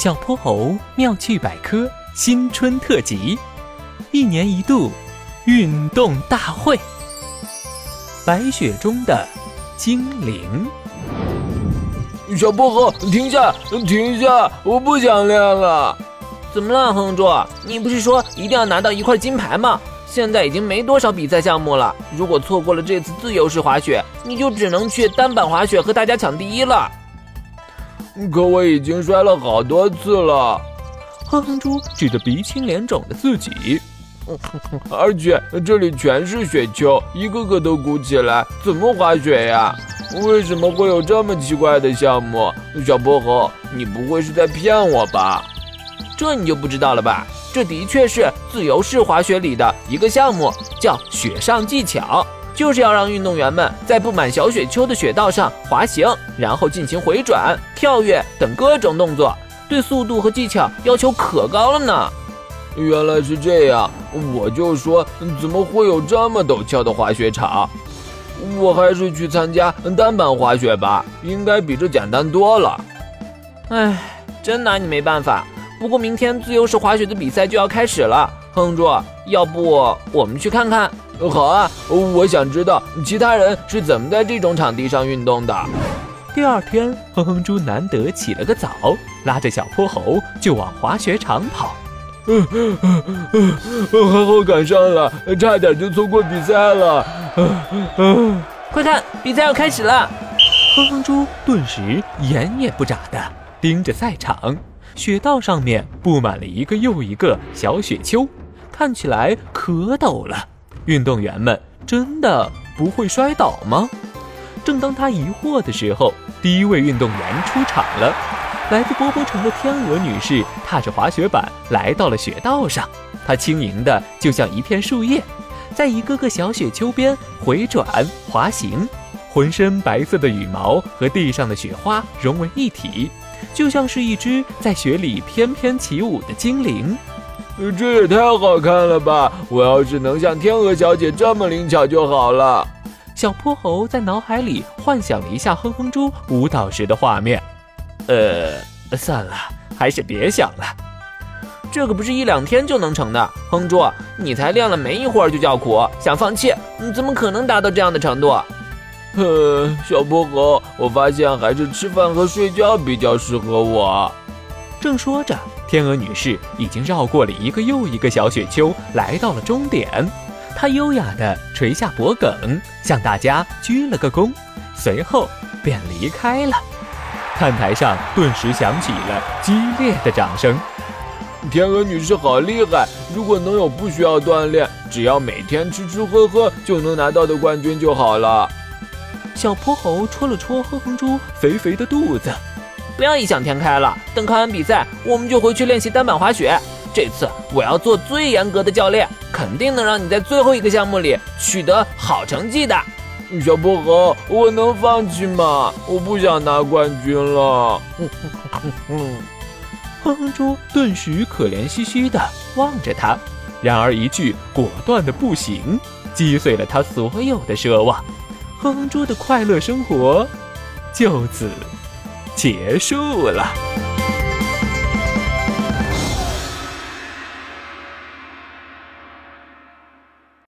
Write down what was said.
小泼猴妙趣百科新春特辑，一年一度运动大会。白雪中的精灵。小泼猴，停下，停下！我不想练了。怎么了，哼猪？你不是说一定要拿到一块金牌吗？现在已经没多少比赛项目了，如果错过了这次自由式滑雪，你就只能去单板滑雪和大家抢第一了。可我已经摔了好多次了，哼哼猪指着鼻青脸肿的自己，而且这里全是雪球，一个个都鼓起来，怎么滑雪呀？为什么会有这么奇怪的项目？小泼猴，你不会是在骗我吧？这你就不知道了吧？这的确是自由式滑雪里的一个项目，叫雪上技巧，就是要让运动员们在布满小雪丘的雪道上滑行，然后进行回转、跳跃等各种动作，对速度和技巧要求可高了呢。原来是这样，我就说怎么会有这么陡峭的滑雪场？我还是去参加单板滑雪吧，应该比这简单多了。唉，真拿你没办法。不过明天自由式滑雪的比赛就要开始了，哼猪，要不我们去看看？好啊，我想知道其他人是怎么在这种场地上运动的。第二天，哼哼猪难得起了个早，拉着小泼猴就往滑雪场跑。嗯嗯嗯嗯，还好赶上了，差点就错过比赛了。嗯嗯，快看，比赛要开始了！哼哼猪顿时眼也不眨的盯着赛场。雪道上面布满了一个又一个小雪丘，看起来可陡了。运动员们真的不会摔倒吗？正当他疑惑的时候，第一位运动员出场了。来自波波城的天鹅女士踏着滑雪板来到了雪道上，她轻盈的就像一片树叶，在一个个小雪丘边回转滑行，浑身白色的羽毛和地上的雪花融为一体。就像是一只在雪里翩翩起舞的精灵，这也太好看了吧！我要是能像天鹅小姐这么灵巧就好了。小泼猴在脑海里幻想了一下哼哼猪舞蹈时的画面。呃，算了，还是别想了。这个不是一两天就能成的。哼猪，你才练了没一会儿就叫苦，想放弃？你怎么可能达到这样的程度？哼，小泼猴，我发现还是吃饭和睡觉比较适合我。正说着，天鹅女士已经绕过了一个又一个小雪丘，来到了终点。她优雅地垂下脖颈，向大家鞠了个躬，随后便离开了。看台上顿时响起了激烈的掌声。天鹅女士好厉害！如果能有不需要锻炼，只要每天吃吃喝喝就能拿到的冠军就好了。小泼猴戳了戳哼哼猪肥肥的肚子，不要异想天开了。等看完比赛，我们就回去练习单板滑雪。这次我要做最严格的教练，肯定能让你在最后一个项目里取得好成绩的。小泼猴，我能放弃吗？我不想拿冠军了。哼哼猪顿时可怜兮兮的望着他，然而一句果断的不行，击碎了他所有的奢望。哼哼猪的快乐生活就此结束了。